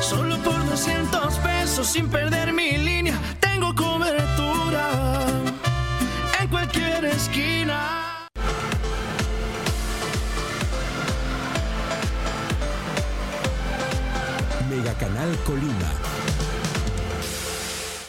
Solo por 200 pesos sin perder mi línea, tengo cobertura en cualquier esquina. Mega Canal Colima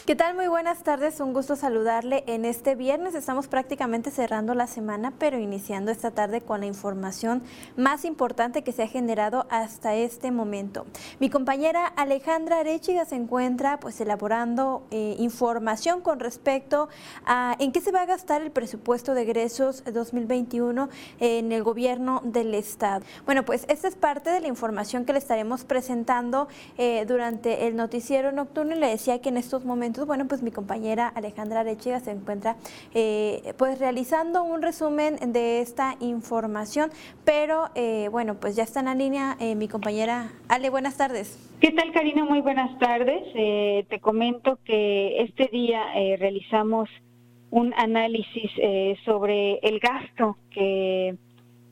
¿Qué tal? Muy buenas tardes, un gusto saludarle en este viernes. Estamos prácticamente cerrando la semana, pero iniciando esta tarde con la información más importante que se ha generado hasta este momento. Mi compañera Alejandra Arechiga se encuentra pues elaborando eh, información con respecto a en qué se va a gastar el presupuesto de egresos 2021 en el gobierno del estado. Bueno, pues esta es parte de la información que le estaremos presentando eh, durante el noticiero nocturno y le decía que en estos momentos bueno, pues mi compañera Alejandra Arechiga se encuentra eh, pues realizando un resumen de esta información, pero eh, bueno, pues ya está en la línea eh, mi compañera Ale, buenas tardes. ¿Qué tal Karina? Muy buenas tardes. te comento que este día realizamos un análisis sobre el gasto que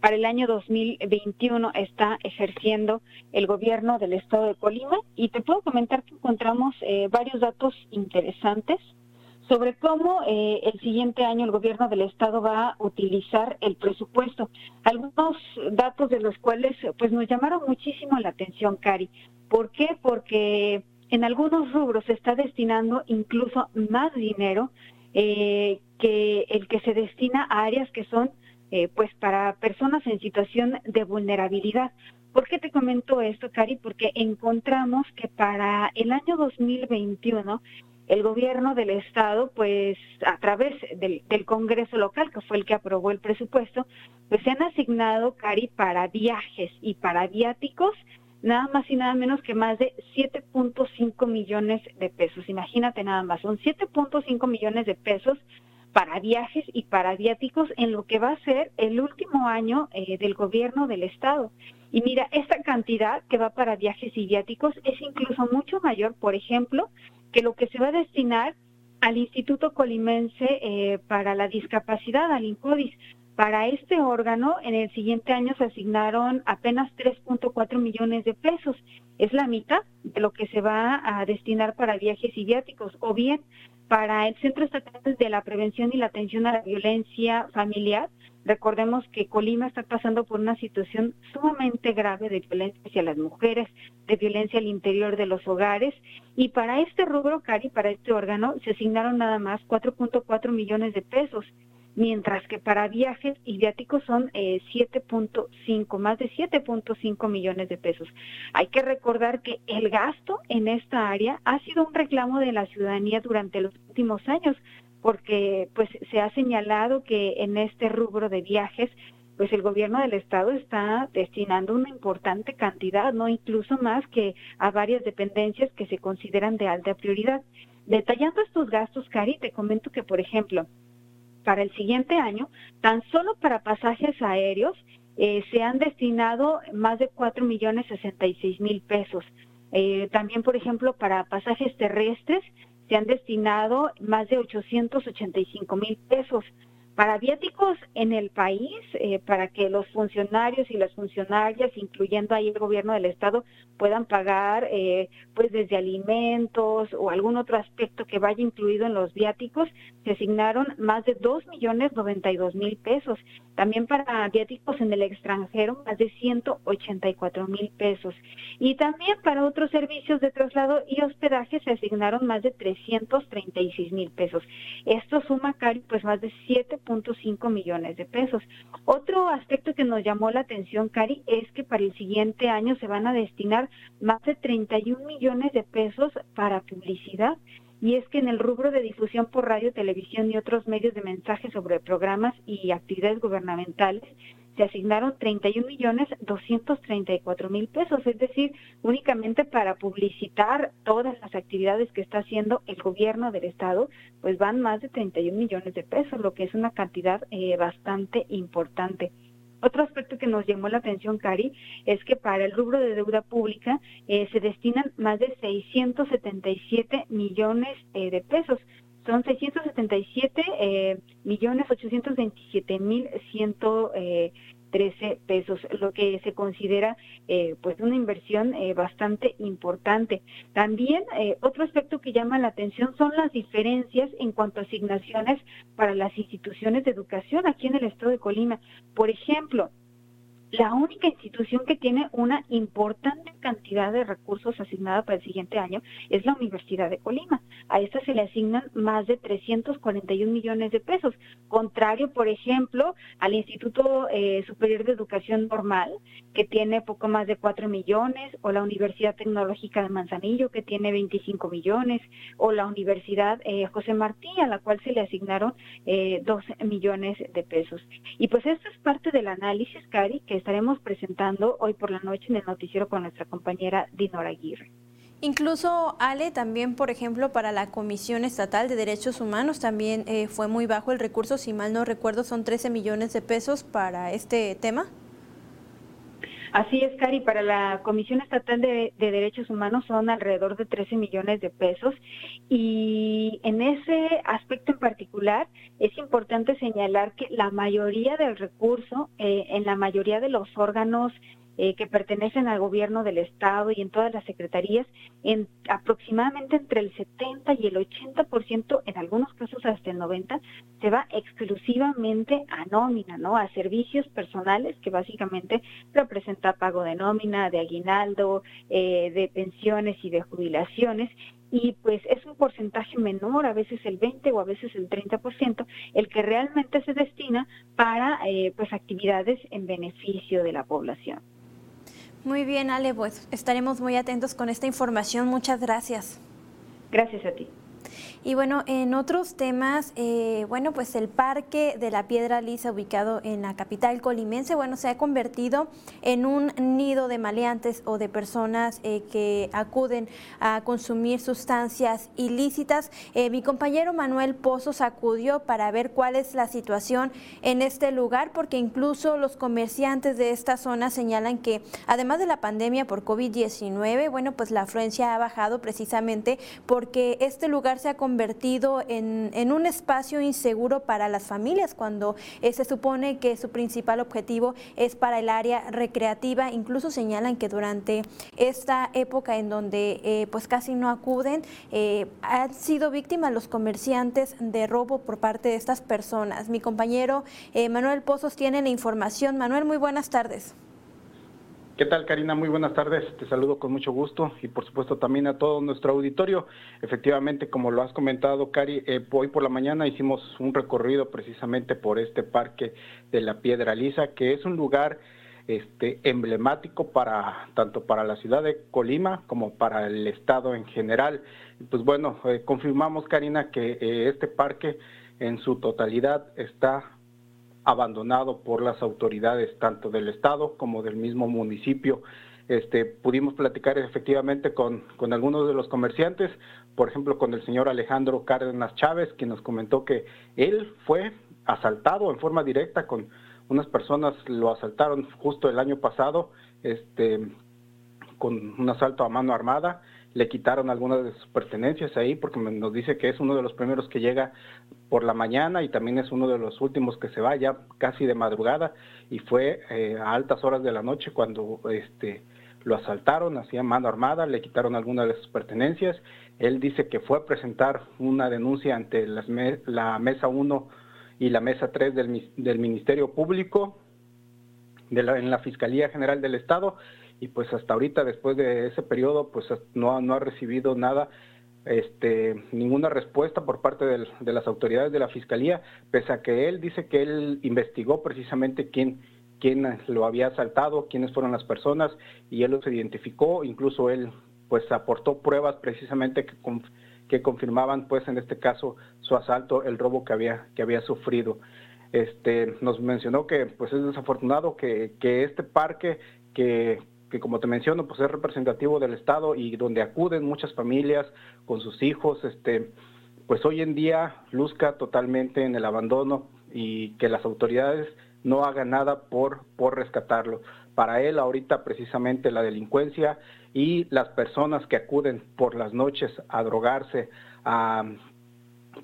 para el año 2021 está ejerciendo el gobierno del estado de Colima y te puedo comentar que encontramos eh, varios datos interesantes sobre cómo eh, el siguiente año el gobierno del estado va a utilizar el presupuesto. Algunos datos de los cuales pues nos llamaron muchísimo la atención, Cari. ¿Por qué? Porque en algunos rubros se está destinando incluso más dinero eh, que el que se destina a áreas que son eh, pues para personas en situación de vulnerabilidad. ¿Por qué te comento esto, Cari? Porque encontramos que para el año 2021 el gobierno del estado, pues a través del, del, Congreso local, que fue el que aprobó el presupuesto, pues se han asignado, Cari, para viajes y para viáticos, nada más y nada menos que más de 7.5 millones de pesos. Imagínate nada más, son 7.5 millones de pesos para viajes y para viáticos en lo que va a ser el último año eh, del gobierno del estado. Y mira, esta cantidad que va para viajes y viáticos es incluso mucho mayor, por ejemplo, que lo que se va a destinar al Instituto Colimense eh, para la Discapacidad, al INCODIS. Para este órgano, en el siguiente año se asignaron apenas 3.4 millones de pesos. Es la mitad de lo que se va a destinar para viajes y viáticos. O bien, para el Centro Estatal de la Prevención y la Atención a la Violencia Familiar, recordemos que Colima está pasando por una situación sumamente grave de violencia hacia las mujeres, de violencia al interior de los hogares, y para este rubro, Cari, para este órgano, se asignaron nada más 4.4 millones de pesos mientras que para viajes y viáticos son 7.5, eh, más de 7.5 millones de pesos. Hay que recordar que el gasto en esta área ha sido un reclamo de la ciudadanía durante los últimos años, porque pues se ha señalado que en este rubro de viajes pues el gobierno del estado está destinando una importante cantidad, no incluso más que a varias dependencias que se consideran de alta prioridad. Detallando estos gastos, Cari, te comento que, por ejemplo, para el siguiente año, tan solo para pasajes aéreos, eh, se han destinado más de 4 millones 66 mil pesos. Eh, también, por ejemplo, para pasajes terrestres se han destinado más de 885 mil pesos para viáticos en el país, eh, para que los funcionarios y las funcionarias, incluyendo ahí el gobierno del estado, puedan pagar eh, pues desde alimentos o algún otro aspecto que vaya incluido en los viáticos, se asignaron más de dos millones noventa y dos mil pesos. También para viáticos en el extranjero, más de 184 mil pesos. Y también para otros servicios de traslado y hospedaje se asignaron más de 336 mil pesos. Esto suma, Cari, pues más de 7.5 millones de pesos. Otro aspecto que nos llamó la atención, Cari, es que para el siguiente año se van a destinar más de 31 millones de pesos para publicidad y es que en el rubro de difusión por radio, televisión y otros medios de mensaje sobre programas y actividades gubernamentales, se asignaron 31 millones 234 mil pesos, es decir, únicamente para publicitar todas las actividades que está haciendo el gobierno del estado, pues van más de 31 millones de pesos, lo que es una cantidad eh, bastante importante. Otro aspecto que nos llamó la atención, Cari, es que para el rubro de deuda pública eh, se destinan más de 677 millones eh, de pesos. Son 677 eh, millones 827 mil 113 pesos, lo que se considera eh, pues una inversión eh, bastante importante. También eh, otro aspecto que llama la atención son las diferencias en cuanto a asignaciones para las instituciones de educación aquí en el estado de Colima. Por ejemplo, la única institución que tiene una importante cantidad de recursos asignada para el siguiente año es la Universidad de Colima. A esta se le asignan más de 341 millones de pesos, contrario, por ejemplo, al Instituto eh, Superior de Educación Normal, que tiene poco más de 4 millones, o la Universidad Tecnológica de Manzanillo, que tiene 25 millones, o la Universidad eh, José Martí, a la cual se le asignaron eh, 12 millones de pesos. Y pues esto es parte del análisis, Cari, que estaremos presentando hoy por la noche en el noticiero con nuestra compañera Dinora Aguirre. Incluso, Ale, también, por ejemplo, para la Comisión Estatal de Derechos Humanos también eh, fue muy bajo el recurso, si mal no recuerdo, son 13 millones de pesos para este tema. Así es, Cari, para la Comisión Estatal de, de, Derechos Humanos son alrededor de 13 millones de pesos y en ese aspecto en particular es importante señalar que la mayoría del recurso eh, en la mayoría de los órganos eh, que pertenecen al gobierno del estado y en todas las secretarías, en aproximadamente entre el 70 y el 80%, en algunos casos hasta el 90, se va exclusivamente a nómina, ¿no? A servicios personales que básicamente representa pago de nómina, de aguinaldo, eh, de pensiones y de jubilaciones y pues es un porcentaje menor, a veces el 20 o a veces el 30%, el que realmente se destina para eh, pues actividades en beneficio de la población. Muy bien, Ale, pues estaremos muy atentos con esta información. Muchas gracias. Gracias a ti. Y bueno, en otros temas, eh, bueno, pues el Parque de la Piedra Lisa, ubicado en la capital colimense, bueno, se ha convertido en un nido de maleantes o de personas eh, que acuden a consumir sustancias ilícitas. Eh, mi compañero Manuel Pozos acudió para ver cuál es la situación en este lugar, porque incluso los comerciantes de esta zona señalan que además de la pandemia por COVID-19, bueno, pues la afluencia ha bajado precisamente porque este lugar se ha convertido convertido en, un espacio inseguro para las familias cuando eh, se supone que su principal objetivo es para el área recreativa. Incluso señalan que durante esta época en donde eh, pues casi no acuden, eh, han sido víctimas los comerciantes de robo por parte de estas personas. Mi compañero Manuel Pozos tiene la información. Manuel, muy buenas tardes. ¿Qué tal, Karina? Muy buenas tardes. Te saludo con mucho gusto y, por supuesto, también a todo nuestro auditorio. Efectivamente, como lo has comentado, Cari, eh, hoy por la mañana hicimos un recorrido precisamente por este parque de la Piedra Lisa, que es un lugar este, emblemático para tanto para la ciudad de Colima como para el estado en general. Pues bueno, eh, confirmamos, Karina, que eh, este parque en su totalidad está abandonado por las autoridades tanto del Estado como del mismo municipio. Este, pudimos platicar efectivamente con, algunos de los comerciantes, por ejemplo con el señor Alejandro Cárdenas Chávez, quien nos comentó que él fue asaltado en forma directa con unas personas lo asaltaron justo el año pasado, este, con un asalto a mano armada, le quitaron algunas de sus pertenencias ahí porque nos dice que es uno de los primeros que llega por la mañana y también es uno de los últimos que se va ya casi de madrugada y fue eh, a altas horas de la noche cuando este lo asaltaron, hacía mano armada, le quitaron algunas de sus pertenencias. Él dice que fue a presentar una denuncia ante la mesa 1 y la mesa 3 del, del Ministerio Público en la Fiscalía General del Estado y pues hasta ahorita después de ese periodo pues no, no ha recibido nada este, ninguna respuesta por parte de las autoridades de la fiscalía, pese a que él dice que él investigó precisamente quién, quién lo había asaltado, quiénes fueron las personas, y él los identificó, incluso él pues aportó pruebas precisamente que, que confirmaban pues en este caso su asalto, el robo que había, que había sufrido. Este, nos mencionó que pues es desafortunado que, que este parque que, que como te menciono pues es representativo del estado y donde acuden muchas familias con sus hijos, este, pues hoy en día luzca totalmente en el abandono y que las autoridades no hagan nada por, por rescatarlo. Para él ahorita precisamente la delincuencia y las personas que acuden por las noches a drogarse, a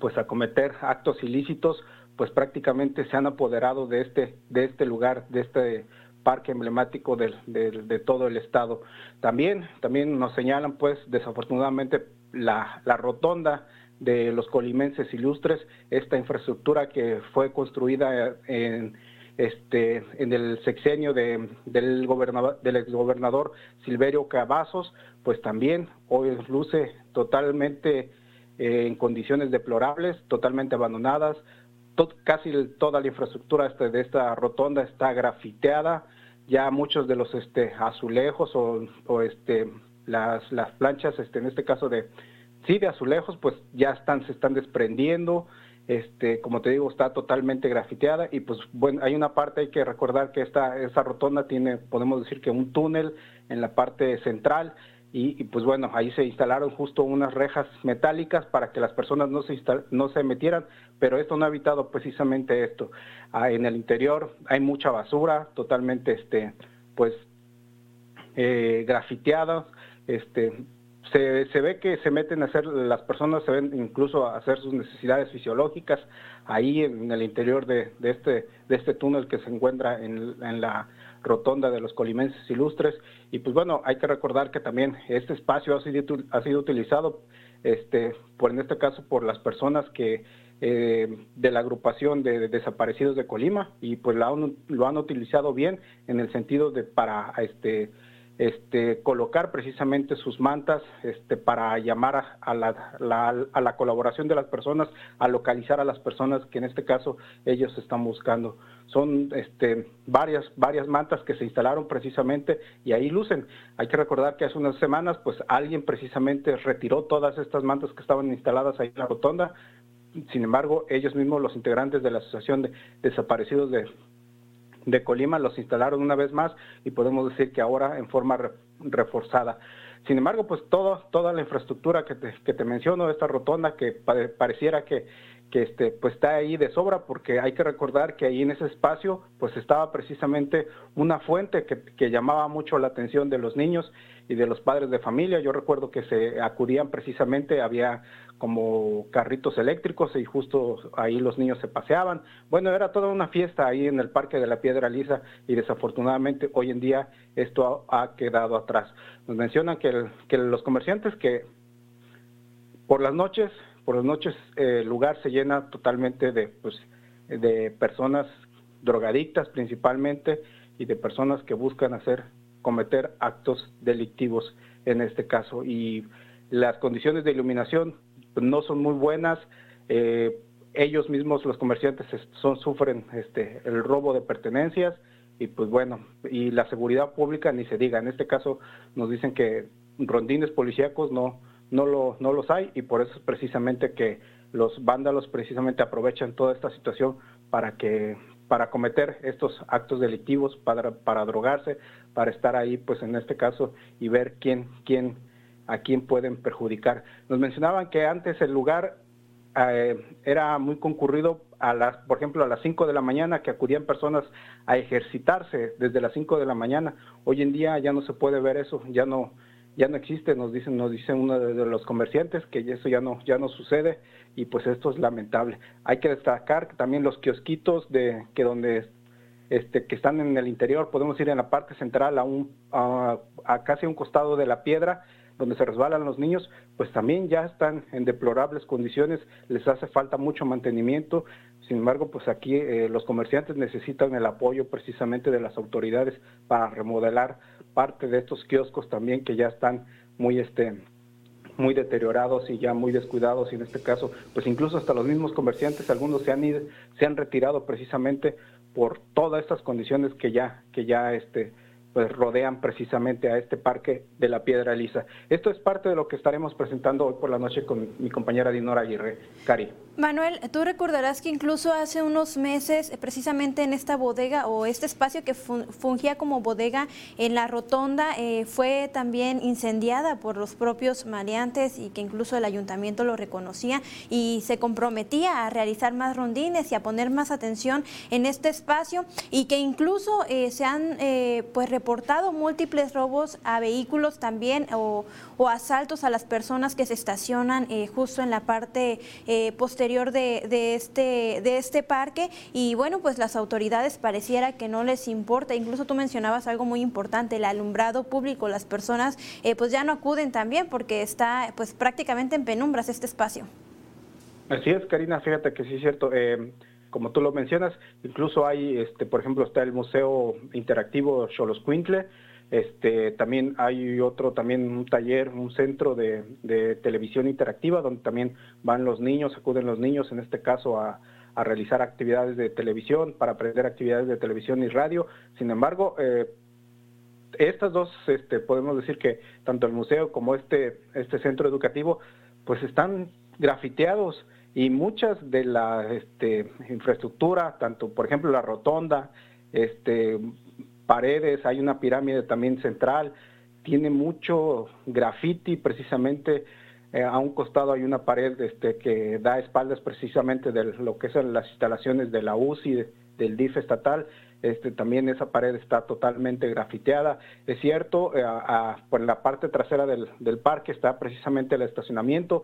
pues a cometer actos ilícitos, pues prácticamente se han apoderado de este, de este lugar, de este parque emblemático de, todo el estado. También, también nos señalan pues desafortunadamente la, la rotonda de los colimenses ilustres, esta infraestructura que fue construida en, este, en el sexenio del exgobernador Silverio Cavazos, pues también hoy luce totalmente eh, en condiciones deplorables, totalmente abandonadas, casi toda la infraestructura este, de esta rotonda está grafiteada, ya muchos de los este, azulejos o, este, las, planchas, en este caso de, sí, de azulejos, pues ya están, se están desprendiendo, como te digo, está totalmente grafiteada y pues bueno, hay una parte, hay que recordar que esta rotonda tiene, podemos decir que un túnel en la parte central y, pues bueno, ahí se instalaron justo unas rejas metálicas para que las personas no se, no se metieran, pero esto no ha evitado precisamente esto. Ah, en el interior hay mucha basura, totalmente, este, pues, eh, grafiteada, este, se, se, ve que se meten a hacer, las personas se ven incluso a hacer sus necesidades fisiológicas ahí en el interior de, de este, de este túnel que se encuentra en, en, la rotonda de los colimenses ilustres. Y pues bueno, hay que recordar que también este espacio ha sido, ha sido utilizado, este, por en este caso, por las personas que eh, de la agrupación de, desaparecidos de Colima y pues han, lo han utilizado bien en el sentido de para este este, colocar precisamente sus mantas este, para llamar a, la, a la colaboración de las personas, a localizar a las personas que en este caso ellos están buscando. Son este, varias, varias mantas que se instalaron precisamente y ahí lucen. Hay que recordar que hace unas semanas pues alguien precisamente retiró todas estas mantas que estaban instaladas ahí en la rotonda. Sin embargo, ellos mismos, los integrantes de la Asociación de Desaparecidos de, de Colima los instalaron una vez más y podemos decir que ahora en forma reforzada. Sin embargo, pues todo, toda la infraestructura que te, que te menciono, esta rotonda que pareciera que, que este, pues está ahí de sobra, porque hay que recordar que ahí en ese espacio pues estaba precisamente una fuente que, que llamaba mucho la atención de los niños y de los padres de familia. Yo recuerdo que se acudían precisamente, había como carritos eléctricos y justo ahí los niños se paseaban. Bueno, era toda una fiesta ahí en el Parque de la Piedra Lisa y desafortunadamente hoy en día esto ha, quedado atrás. Nos mencionan que, los comerciantes que por las noches, por las noches el lugar se llena totalmente de, pues, de personas drogadictas principalmente y de personas que buscan hacer cometer actos delictivos en este caso. Y las condiciones de iluminación no son muy buenas. Eh, ellos mismos, los comerciantes, son, sufren este, el robo de pertenencias y pues bueno, y la seguridad pública ni se diga. En este caso nos dicen que rondines policíacos no, no, lo, no los hay y por eso es precisamente que los vándalos precisamente aprovechan toda esta situación para que para cometer estos actos delictivos, para, para drogarse, para estar ahí, pues en este caso, y ver quién, quién, a quién pueden perjudicar. Nos mencionaban que antes el lugar eh, era muy concurrido a las, por ejemplo, a las 5 de la mañana que acudían personas a ejercitarse desde las 5 de la mañana. Hoy en día ya no se puede ver eso, ya no, ya no existe, nos dicen, nos dicen uno de, los comerciantes que eso ya no, ya no sucede y pues esto es lamentable. Hay que destacar también los kiosquitos de que donde este, que están en el interior, podemos ir en la parte central a un a, casi a un costado de la piedra donde se resbalan los niños, pues también ya están en deplorables condiciones, les hace falta mucho mantenimiento. Sin embargo, pues aquí eh, los comerciantes necesitan el apoyo precisamente de las autoridades para remodelar parte de estos kioscos también que ya están muy este muy deteriorados y ya muy descuidados y en este caso pues incluso hasta los mismos comerciantes algunos se han ido, se han retirado precisamente por todas estas condiciones que ya que ya este pues rodean precisamente a este parque de la Piedra Lisa. Esto es parte de lo que estaremos presentando hoy por la noche con mi compañera Dinora Aguirre. Cari. Manuel, tú recordarás que incluso hace unos meses, eh, precisamente en esta bodega o este espacio que fungía como bodega en la rotonda, eh, fue también incendiada por los propios maleantes y que incluso el ayuntamiento lo reconocía y se comprometía a realizar más rondines y a poner más atención en este espacio y que incluso eh, se han pues reportado múltiples robos a vehículos también o, asaltos a las personas que se estacionan justo en la parte posterior de, este, de este parque y bueno, pues las autoridades pareciera que no les importa, incluso tú mencionabas algo muy importante, el alumbrado público, las personas eh, pues ya no acuden también porque está pues prácticamente en penumbras este espacio. Así es, Karina, fíjate que sí es cierto. Eh, como tú lo mencionas, incluso hay, este, por ejemplo, está el Museo Interactivo Xoloscuintle, este, también hay otro, también un taller, un centro de, televisión interactiva donde también van los niños, acuden los niños, en este caso, a, realizar actividades de televisión, para aprender actividades de televisión y radio. Sin embargo, eh, estas dos, este, podemos decir que tanto el museo como este, este centro educativo, pues están grafiteados y muchas de la este, infraestructura, tanto por ejemplo la rotonda, este, paredes, hay una pirámide también central, tiene mucho graffiti precisamente. Eh, a un costado hay una pared este, que da espaldas precisamente de lo que son las instalaciones de la UCI, del DIF estatal. Este, también esa pared está totalmente grafiteada. Es cierto, eh, por la parte trasera del, parque está precisamente el estacionamiento.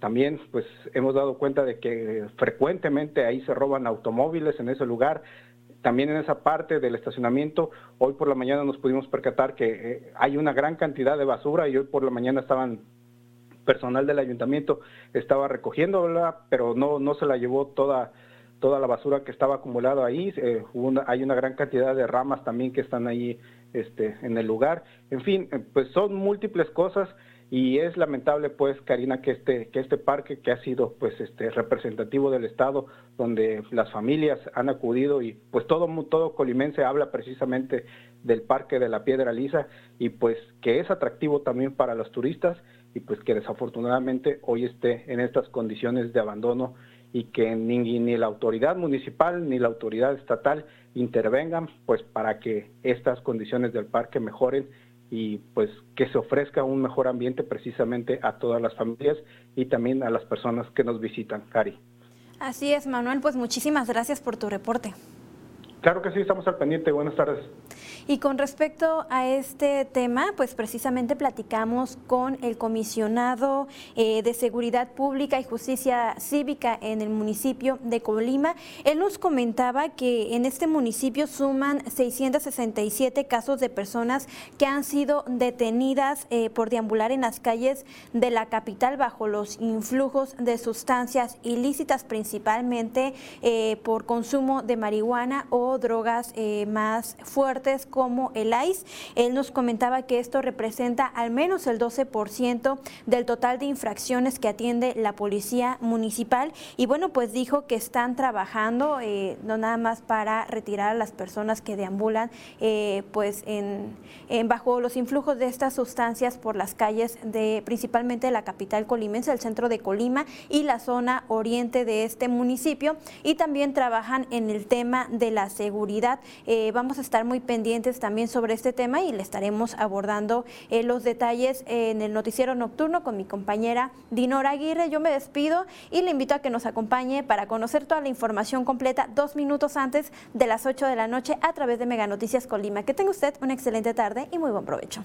También pues hemos dado cuenta de que frecuentemente ahí se roban automóviles en ese lugar. También en esa parte del estacionamiento, hoy por la mañana nos pudimos percatar que eh, hay una gran cantidad de basura y hoy por la mañana estaban personal del ayuntamiento estaba recogiendo, pero no no se la llevó toda toda la basura que estaba acumulada ahí. Eh, hay una gran cantidad de ramas también que están ahí este, en el lugar. En fin, eh, pues son múltiples cosas y es lamentable pues Karina que este que este parque que ha sido pues este representativo del estado donde las familias han acudido y pues todo todo colimense habla precisamente del parque de la piedra lisa y pues que es atractivo también para los turistas y pues que desafortunadamente hoy esté en estas condiciones de abandono y que ni, ni la autoridad municipal ni la autoridad estatal intervengan pues para que estas condiciones del parque mejoren y pues que se ofrezca un mejor ambiente precisamente a todas las familias y también a las personas que nos visitan, Cari. Así es, Manuel, pues muchísimas gracias por tu reporte. Claro que sí, estamos al pendiente. Buenas tardes. Y con respecto a este tema, pues precisamente platicamos con el comisionado eh, de Seguridad Pública y Justicia Cívica en el municipio de Colima. Él nos comentaba que en este municipio suman 667 casos de personas que han sido detenidas eh, por deambular en las calles de la capital bajo los influjos de sustancias ilícitas, principalmente eh, por consumo de marihuana o drogas más fuertes como el ICE. Él nos comentaba que esto representa al menos el 12% del total de infracciones que atiende la policía municipal y bueno, pues dijo que están trabajando eh, no nada más para retirar a las personas que deambulan eh, pues bajo los influjos de estas sustancias por las calles de principalmente la capital colimense, el centro de Colima y la zona oriente de este municipio y también trabajan en el tema de la seguridad. Eh, vamos a estar muy pendientes también sobre este tema y le estaremos abordando eh, los detalles en el noticiero nocturno con mi compañera Dinora Aguirre. Yo me despido y le invito a que nos acompañe para conocer toda la información completa dos minutos antes de las 8 de la noche a través de Mega Noticias Colima. Que tenga usted una excelente tarde y muy buen provecho.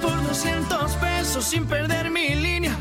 por 200 pesos sin perder mi línea.